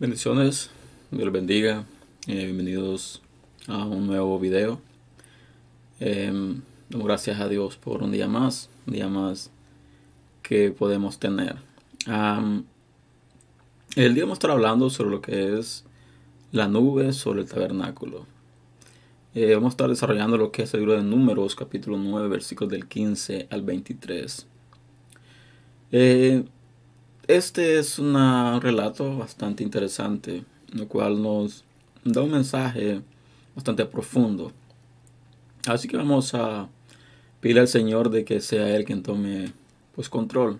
Bendiciones, Dios bendiga. Eh, bienvenidos a un nuevo video. Damos gracias a Dios por un día más, un día más que podemos tener. el día vamos a estar hablando sobre lo que es la nube sobre el tabernáculo. Eh, vamos a estar desarrollando lo que es el libro de Números, capítulo 9, versículos del 15 al 23. Este es un relato bastante interesante, el cual nos da un mensaje bastante profundo. Así que vamos a pedir al Señor de que sea Él quien tome pues control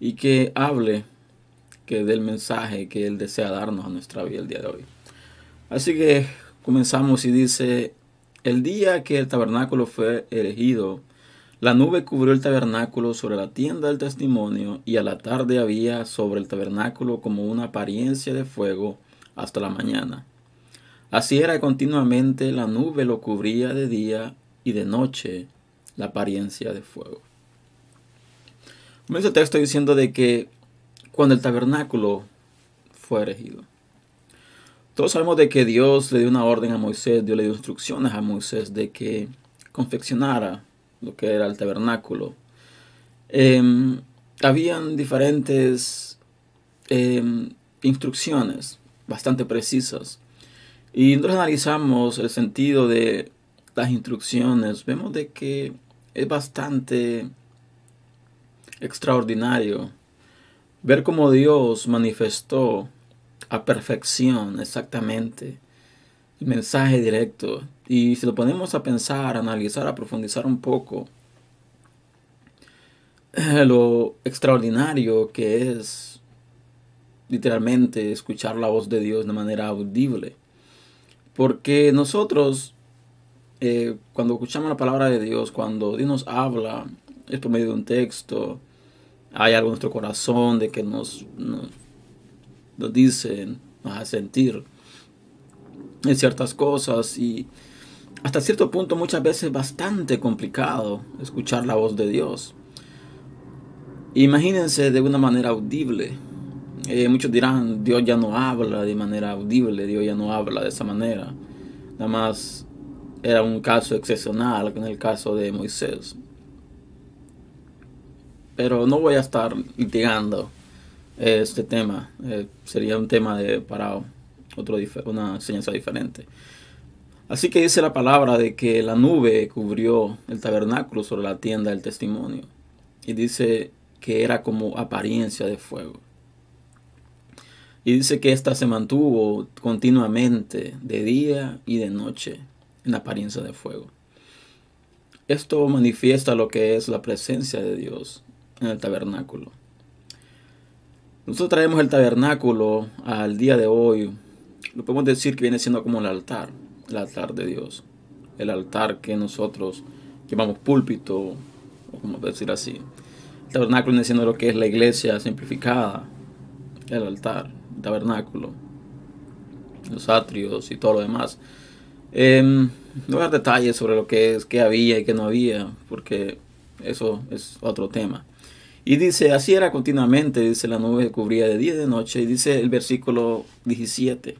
y que hable, que dé el mensaje que Él desea darnos a nuestra vida el día de hoy. Así que comenzamos y dice, el día que el tabernáculo fue erigido, la nube cubrió el tabernáculo sobre la tienda del testimonio y a la tarde había sobre el tabernáculo como una apariencia de fuego hasta la mañana. Así era continuamente la nube lo cubría de día y de noche la apariencia de fuego. Comienza el texto diciendo de que cuando el tabernáculo fue erigido. Todos sabemos de que Dios le dio una orden a Moisés, Dios le dio instrucciones a Moisés de que confeccionara lo que era el tabernáculo. Em, habían diferentes em, instrucciones bastante precisas. Y nosotros analizamos el sentido de las instrucciones. Vemos de que es bastante extraordinario ver cómo Dios manifestó a perfección exactamente el mensaje directo. Y si lo ponemos a pensar, a analizar, a profundizar un poco, eh, lo extraordinario que es literalmente escuchar la voz de Dios de manera audible. Porque nosotros, eh, cuando escuchamos la palabra de Dios, cuando Dios nos habla, es por medio de un texto, hay algo en nuestro corazón de que nos, nos, nos dice, nos hace sentir en ciertas cosas y hasta cierto punto muchas veces bastante complicado escuchar la voz de Dios. Imagínense de una manera audible. Eh, muchos dirán, Dios ya no habla de manera audible, Dios ya no habla de esa manera. Nada más era un caso excepcional en el caso de Moisés. Pero no voy a estar litigando este tema. Eh, sería un tema de para otro, una enseñanza diferente. Así que dice la palabra de que la nube cubrió el tabernáculo sobre la tienda del testimonio. Y dice que era como apariencia de fuego. Y dice que ésta se mantuvo continuamente de día y de noche en apariencia de fuego. Esto manifiesta lo que es la presencia de Dios en el tabernáculo. Nosotros traemos el tabernáculo al día de hoy lo podemos decir que viene siendo como el altar, el altar de Dios, el altar que nosotros llamamos púlpito, o como decir así. El tabernáculo viene siendo lo que es la iglesia simplificada, el altar, el tabernáculo, los atrios y todo lo demás. Eh, no voy a dar detalles sobre lo que es, qué había y qué no había, porque eso es otro tema. Y dice, así era continuamente, dice la nube cubría de día y de noche, y dice el versículo 17.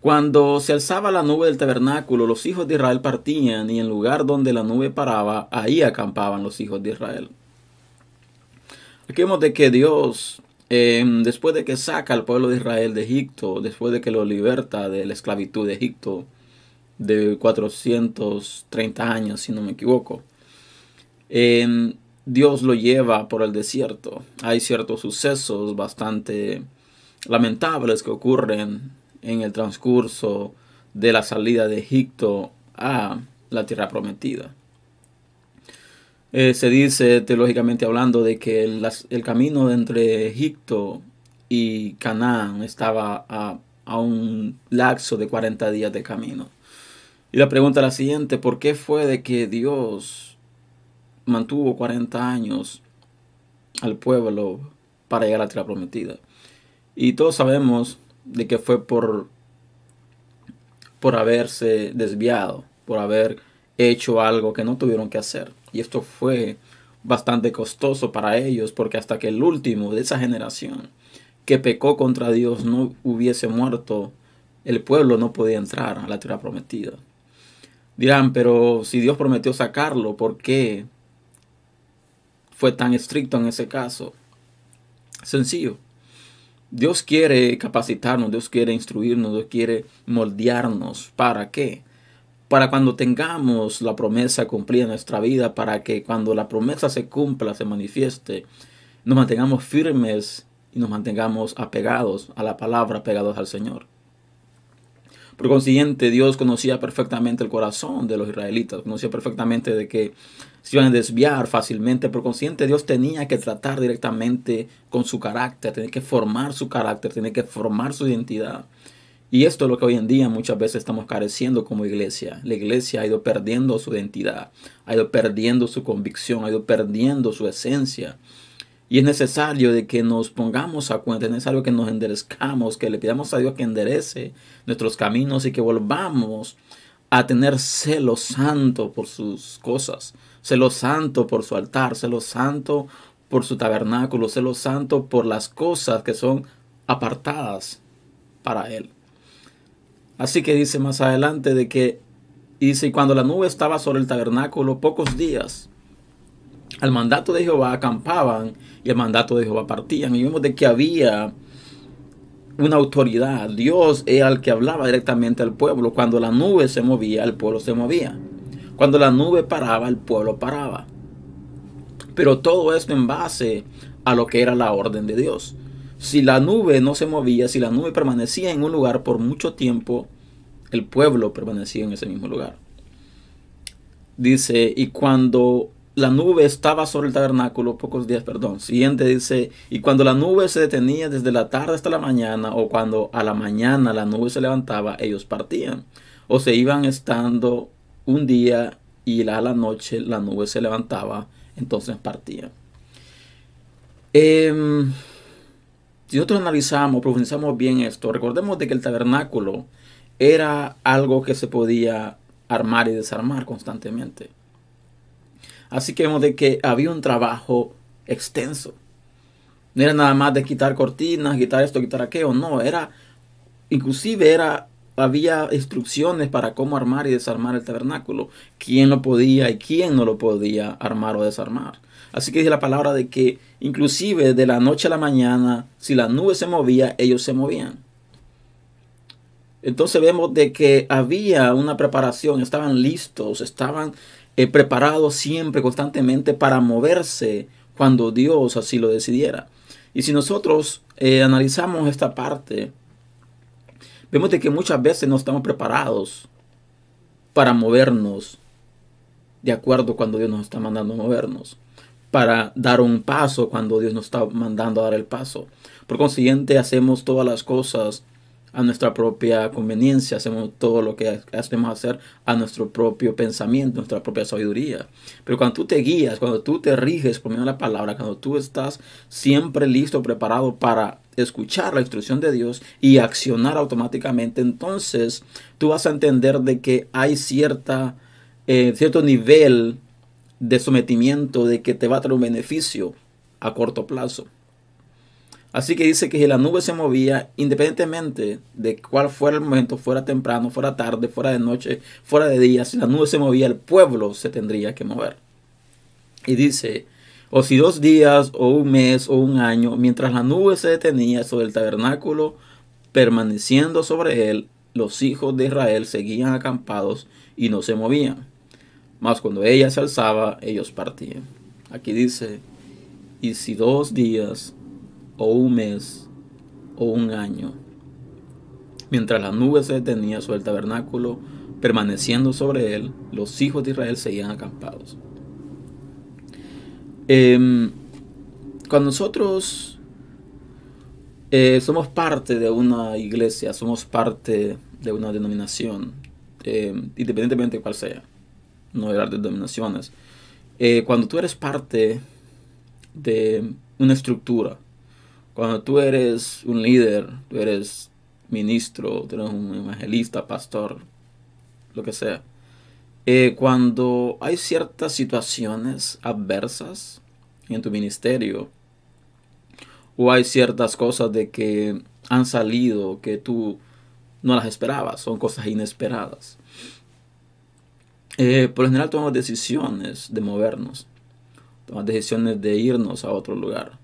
Cuando se alzaba la nube del tabernáculo, los hijos de Israel partían y en lugar donde la nube paraba, ahí acampaban los hijos de Israel. Aquí vemos de que Dios, em, después de que saca al pueblo de Israel de Egipto, después de que lo liberta de la esclavitud de Egipto de 430 años, si no me equivoco, em, Dios lo lleva por el desierto. Hay ciertos sucesos bastante lamentables que ocurren en el transcurso de la salida de Egipto a la tierra prometida. Eh, se dice teológicamente hablando de que el, camino entre Egipto y Canaán estaba a, a, un lapso de 40 días de camino. Y la pregunta es la siguiente, ¿por qué fue de que Dios mantuvo 40 años al pueblo para llegar a la tierra prometida? Y todos sabemos de que fue por, por haberse desviado, por haber hecho algo que no tuvieron que hacer. Y esto fue bastante costoso para ellos porque hasta que el último de esa generación que pecó contra Dios no hubiese muerto, el pueblo no podía entrar a la tierra prometida. Dirán, pero si Dios prometió sacarlo, ¿por qué fue tan estricto en ese caso? Sencillo. Dios quiere capacitarnos, Dios quiere instruirnos, Dios quiere moldearnos. ¿Para qué? Para cuando tengamos la promesa cumplida en nuestra vida, para que cuando la promesa se cumpla, se manifieste, nos mantengamos firmes y nos mantengamos apegados a la palabra, apegados al Señor. Por consiguiente, Dios conocía perfectamente el corazón de los israelitas, conocía perfectamente de que se iban a desviar fácilmente. Por consiguiente, Dios tenía que tratar directamente con su carácter, tenía que formar su carácter, tenía que formar su identidad. Y esto es lo que hoy en día muchas veces estamos careciendo como iglesia. La iglesia ha ido perdiendo su identidad, ha ido perdiendo su convicción, ha ido perdiendo su esencia. Y es necesario de que nos pongamos a cuenta, es necesario que nos enderezcamos, que le pidamos a Dios que enderece nuestros caminos y que volvamos a tener celo santo por sus cosas, celo santo por su altar, celo santo por su tabernáculo, celo santo por las cosas que son apartadas para Él. Así que dice más adelante de que, dice, cuando la nube estaba sobre el tabernáculo pocos días, al mandato de Jehová acampaban y el mandato de Jehová partían. Y vimos de que había una autoridad. Dios era el que hablaba directamente al pueblo. Cuando la nube se movía, el pueblo se movía. Cuando la nube paraba, el pueblo paraba. Pero todo esto en base a lo que era la orden de Dios. Si la nube no se movía, si la nube permanecía en un lugar por mucho tiempo, el pueblo permanecía en ese mismo lugar. Dice, y cuando la nube estaba sobre el tabernáculo pocos días, perdón. Siguiente dice, y cuando la nube se detenía desde la tarde hasta la mañana, o cuando a la mañana la nube se levantaba, ellos partían. O se iban estando un día y a la noche la nube se levantaba, entonces partían. Em, si nosotros analizamos, profundizamos bien esto, recordemos de que el tabernáculo era algo que se podía armar y desarmar constantemente. Así que vemos de que había un trabajo extenso. No era nada más de quitar cortinas, quitar esto, quitar aquello, no, era, inclusive era, había instrucciones para cómo armar y desarmar el tabernáculo, quién lo podía y quién no lo podía armar o desarmar. Así que dice la palabra de que inclusive de la noche a la mañana, si la nube se movía, ellos se movían. Entonces vemos de que había una preparación, estaban listos, estaban He preparado siempre, constantemente para moverse cuando Dios así lo decidiera. Y si nosotros eh, analizamos esta parte, vemos de que muchas veces no estamos preparados para movernos de acuerdo cuando Dios nos está mandando movernos, para dar un paso cuando Dios nos está mandando a dar el paso. Por consiguiente, hacemos todas las cosas a nuestra propia conveniencia, hacemos todo lo que hacemos hacer a nuestro propio pensamiento, nuestra propia sabiduría. Pero cuando tú te guías, cuando tú te riges por medio de la palabra, cuando tú estás siempre listo, preparado para escuchar la instrucción de Dios y accionar automáticamente, entonces tú vas a entender de que hay cierta, eh, cierto nivel de sometimiento de que te va a traer un beneficio a corto plazo. Así que dice que si la nube se movía, independientemente de cuál fuera el momento, fuera temprano, fuera tarde, fuera de noche, fuera de día, si la nube se movía, el pueblo se tendría que mover. Y dice, o si dos días, o un mes, o un año, mientras la nube se detenía sobre el tabernáculo, permaneciendo sobre él, los hijos de Israel seguían acampados y no se movían. Mas cuando ella se alzaba, ellos partían. Aquí dice, y si dos días o un mes o un año. Mientras la nube se detenía sobre el tabernáculo, permaneciendo sobre él, los hijos de Israel seguían acampados. Em, cuando nosotros eh, somos parte de una iglesia, somos parte de una denominación, em, independientemente de cuál sea, no de las denominaciones, eh, cuando tú eres parte de una estructura, cuando tú eres un líder, tú eres ministro, tú eres un evangelista, pastor, lo que sea, eh, cuando hay ciertas situaciones adversas en tu ministerio, o hay ciertas cosas de que han salido que tú no las esperabas, son cosas inesperadas. Eh, por lo general tomamos decisiones de movernos, tomamos decisiones de irnos a otro lugar,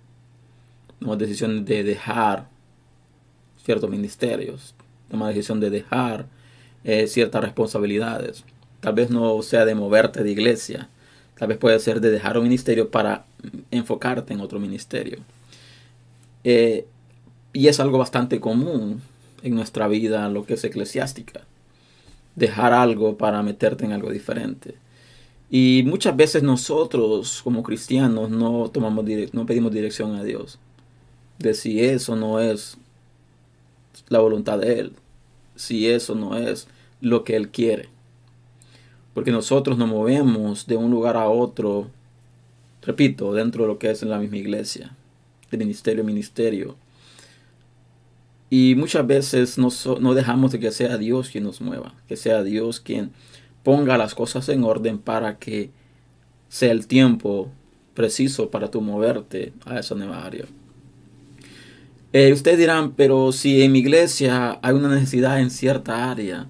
tomamos decisiones de dejar ciertos ministerios, tomamos decisión de dejar eh, ciertas responsabilidades. Tal vez no sea de moverte de iglesia, tal vez puede ser de dejar un ministerio para enfocarte en otro ministerio. Eh, y es algo bastante común en nuestra vida, lo que es eclesiástica. Dejar algo para meterte en algo diferente. Y muchas veces nosotros como cristianos no, tomamos no pedimos dirección a Dios. Si eso no es la voluntad de Él. Si eso no es lo que Él quiere. Porque nosotros nos movemos de un lugar a otro, repito, dentro de lo que es en la misma iglesia, de ministerio a ministerio. Y muchas veces no, no dejamos de que sea Dios quien nos mueva, que sea Dios quien ponga las cosas en orden para que sea el tiempo preciso para tu moverte a esa nueva área. Eh, ustedes dirán, pero si en mi iglesia hay una necesidad en cierta área,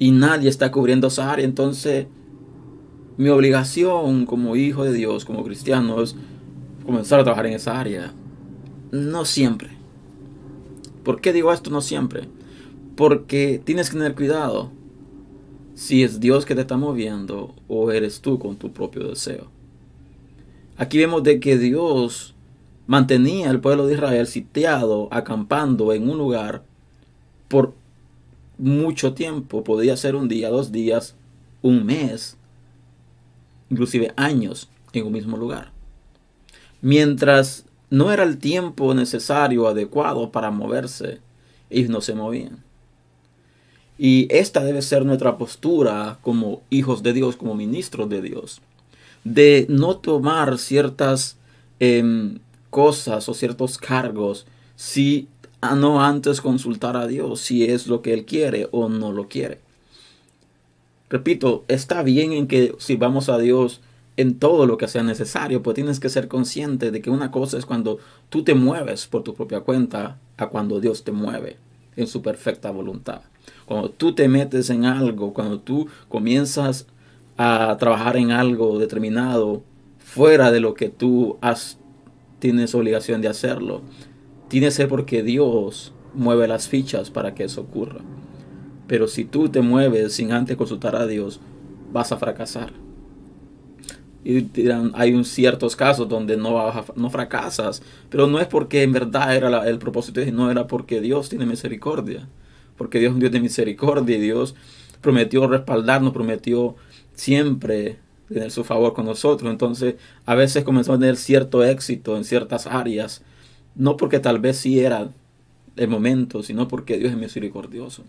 y nadie está cubriendo esa área. Entonces, mi obligación como hijo de Dios, como cristiano, es comenzar a trabajar en esa área. No siempre. ¿Por qué digo esto no siempre? Porque tienes que tener cuidado si es Dios que te está moviendo o eres tú con tu propio deseo. Aquí vemos de que Dios mantenía al pueblo de Israel sitiado, acampando en un lugar por mucho tiempo, podía ser un día, dos días, un mes, inclusive años en un mismo lugar. Mientras no era el tiempo necesario, adecuado para moverse, ellos no se movían. Y esta debe ser nuestra postura como hijos de Dios, como ministros de Dios, de no tomar ciertas em, cosas o ciertos cargos si a no antes consultar a Dios si es lo que Él quiere o no lo quiere. Repito, está bien en que si vamos a Dios en todo lo que sea necesario, pues tienes que ser consciente de que una cosa es cuando tú te mueves por tu propia cuenta a cuando Dios te mueve en su perfecta voluntad. Cuando tú te metes en algo, cuando tú comienzas a trabajar en algo determinado fuera de lo que tú has, tienes obligación de hacerlo, tiene que ser porque Dios mueve las fichas para que eso ocurra. Pero si tú te mueves sin antes consultar a Dios, vas a fracasar. Y hay un ciertos casos donde no, no fracasas, pero no es porque en verdad era el propósito, no era porque Dios tiene misericordia. Porque Dios es un Dios de misericordia y Dios prometió respaldarnos, prometió siempre tener su favor con nosotros. Entonces, a veces comenzamos a tener cierto éxito en ciertas áreas no porque tal vez sí era el momento, sino porque Dios es misericordioso.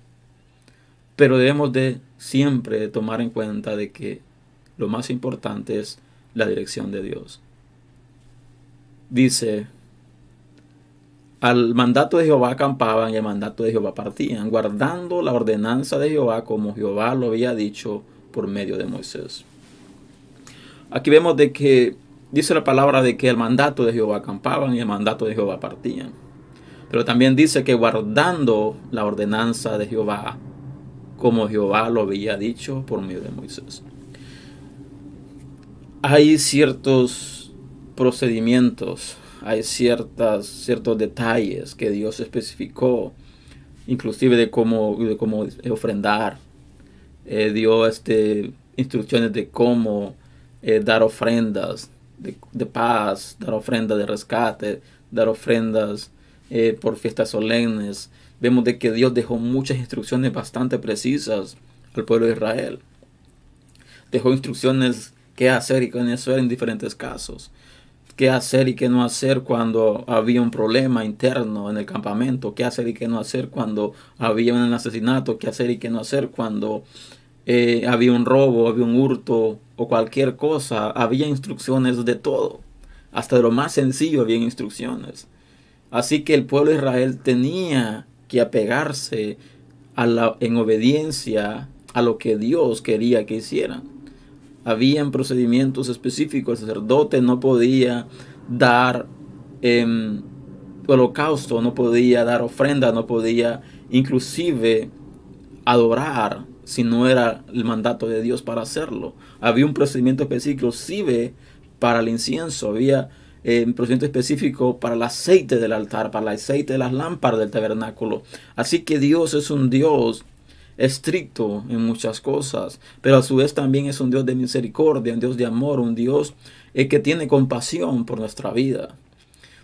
Pero debemos de siempre tomar en cuenta de que lo más importante es la dirección de Dios. Dice, al mandato de Jehová acampaban y al mandato de Jehová partían, guardando la ordenanza de Jehová como Jehová lo había dicho por medio de Moisés. Aquí vemos de que dice la palabra de que el mandato de Jehová acampaban y el mandato de Jehová partían. Pero también dice que guardando la ordenanza de Jehová, como Jehová lo había dicho por medio de Moisés. Hay ciertos procedimientos, hay ciertas, ciertos detalles que Dios especificó, inclusive de cómo, de cómo ofrendar. Eh, dio este, instrucciones de cómo eh, dar ofrendas, de, paz, dar ofrendas de rescate, dar ofrendas eh, por fiestas solemnes. Vemos de que Dios dejó muchas instrucciones bastante precisas al pueblo de Israel. Dejó instrucciones qué hacer y qué no hacer en diferentes casos. Qué hacer y qué no hacer cuando había un problema interno en el campamento. Qué hacer y qué no hacer cuando había un asesinato. Qué hacer y qué no hacer cuando eh, había un robo, había un hurto o cualquier cosa, había instrucciones de todo. Hasta lo más sencillo había instrucciones. Así que el pueblo de Israel tenía que apegarse a la, en obediencia a lo que Dios quería que hicieran. Habían procedimientos específicos. El sacerdote no podía dar em, holocausto, no podía dar ofrenda, no podía inclusive adorar si no era el mandato de Dios para hacerlo. Había un procedimiento específico, inclusive para el incienso, había eh, un procedimiento específico para el aceite del altar, para el aceite de las lámparas del tabernáculo. Así que Dios es un Dios estricto en muchas cosas, pero a su vez también es un Dios de misericordia, un Dios de amor, un Dios eh, que tiene compasión por nuestra vida.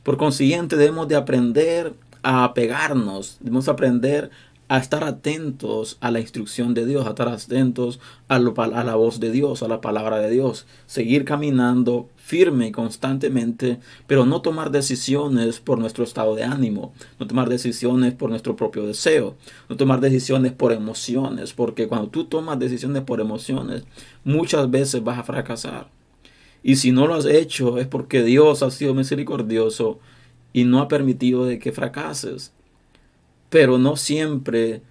Por consiguiente, debemos de aprender a apegarnos, debemos aprender a estar atentos a la instrucción de Dios, a estar atentos a, la voz de Dios, a la palabra de Dios, seguir caminando firme y constantemente, pero no tomar decisiones por nuestro estado de ánimo, no tomar decisiones por nuestro propio deseo, no tomar decisiones por emociones, porque cuando tú tomas decisiones por emociones, muchas veces vas a fracasar. Y si no lo has hecho es porque Dios ha sido misericordioso y no ha permitido de que fracases pero no siempre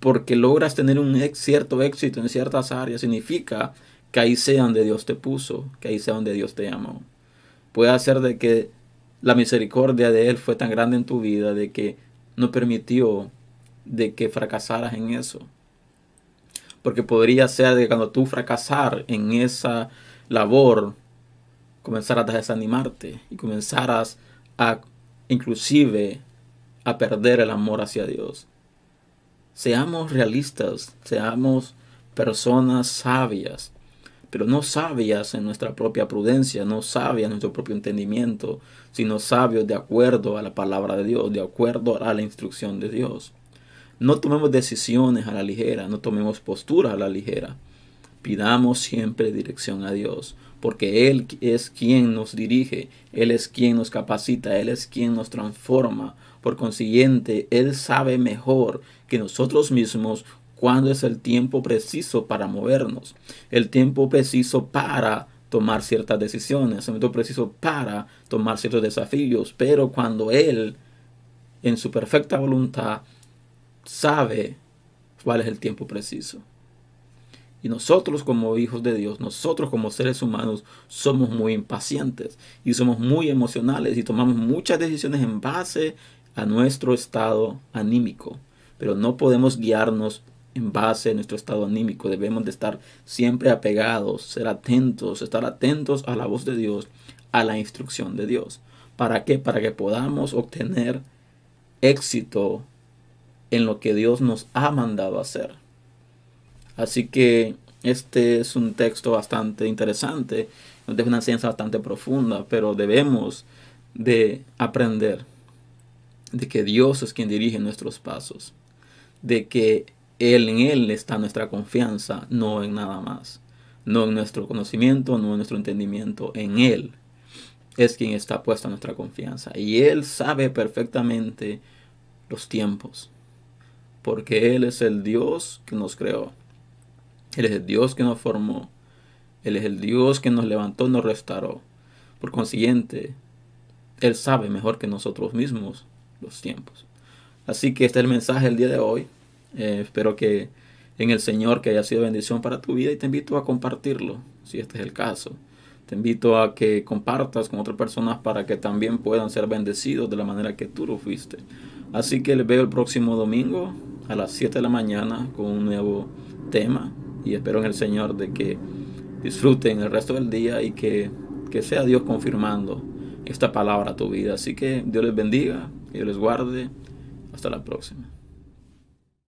porque logras tener un cierto éxito en ciertas áreas significa que ahí sea donde Dios te puso, que ahí sea donde Dios te llamó. Puede ser de que la misericordia de Él fue tan grande en tu vida de que no permitió de que fracasaras en eso. Porque podría ser de que cuando tú fracasar en esa labor, comenzaras a desanimarte y comenzaras a inclusive a perder el amor hacia Dios. Seamos realistas, seamos personas sabias, pero no sabias en nuestra propia prudencia, no sabias en nuestro propio entendimiento, sino sabios de acuerdo a la palabra de Dios, de acuerdo a la instrucción de Dios. No tomemos decisiones a la ligera, no tomemos posturas a la ligera. Pidamos siempre dirección a Dios, porque Él es quien nos dirige, Él es quien nos capacita, Él es quien nos transforma. Por consiguiente, Él sabe mejor que nosotros mismos cuándo es el tiempo preciso para movernos, el tiempo preciso para tomar ciertas decisiones, el tiempo preciso para tomar ciertos desafíos, pero cuando Él, en su perfecta voluntad, sabe cuál es el tiempo preciso. Y nosotros como hijos de Dios, nosotros como seres humanos, somos muy impacientes y somos muy emocionales y tomamos muchas decisiones en base a nuestro estado anímico. Pero no podemos guiarnos en base a nuestro estado anímico. Debemos de estar siempre apegados, ser atentos, estar atentos a la voz de Dios, a la instrucción de Dios. ¿Para qué? Para que podamos obtener éxito en lo que Dios nos ha mandado hacer. Así que este es un texto bastante interesante, nos una enseñanza bastante profunda, pero debemos de aprender de que Dios es quien dirige nuestros pasos, de que Él en Él está nuestra confianza, no en nada más, no en nuestro conocimiento, no en nuestro entendimiento, en Él es quien está puesta nuestra confianza. Y Él sabe perfectamente los tiempos, porque Él es el Dios que nos creó. Él es el Dios que nos formó. Él es el Dios que nos levantó, nos restauró. Por consiguiente, Él sabe mejor que nosotros mismos los tiempos. Así que este es el mensaje del día de hoy. Eh, espero que en el Señor que haya sido bendición para tu vida y te invito a compartirlo, si este es el caso. Te invito a que compartas con otras personas para que también puedan ser bendecidos de la manera que tú lo fuiste. Así que les veo el próximo domingo a las 7 de la mañana con un nuevo tema y espero en el Señor de que disfruten el resto del día y que, que sea Dios confirmando esta palabra a tu vida. Así que Dios les bendiga, Dios les guarde. Hasta la próxima.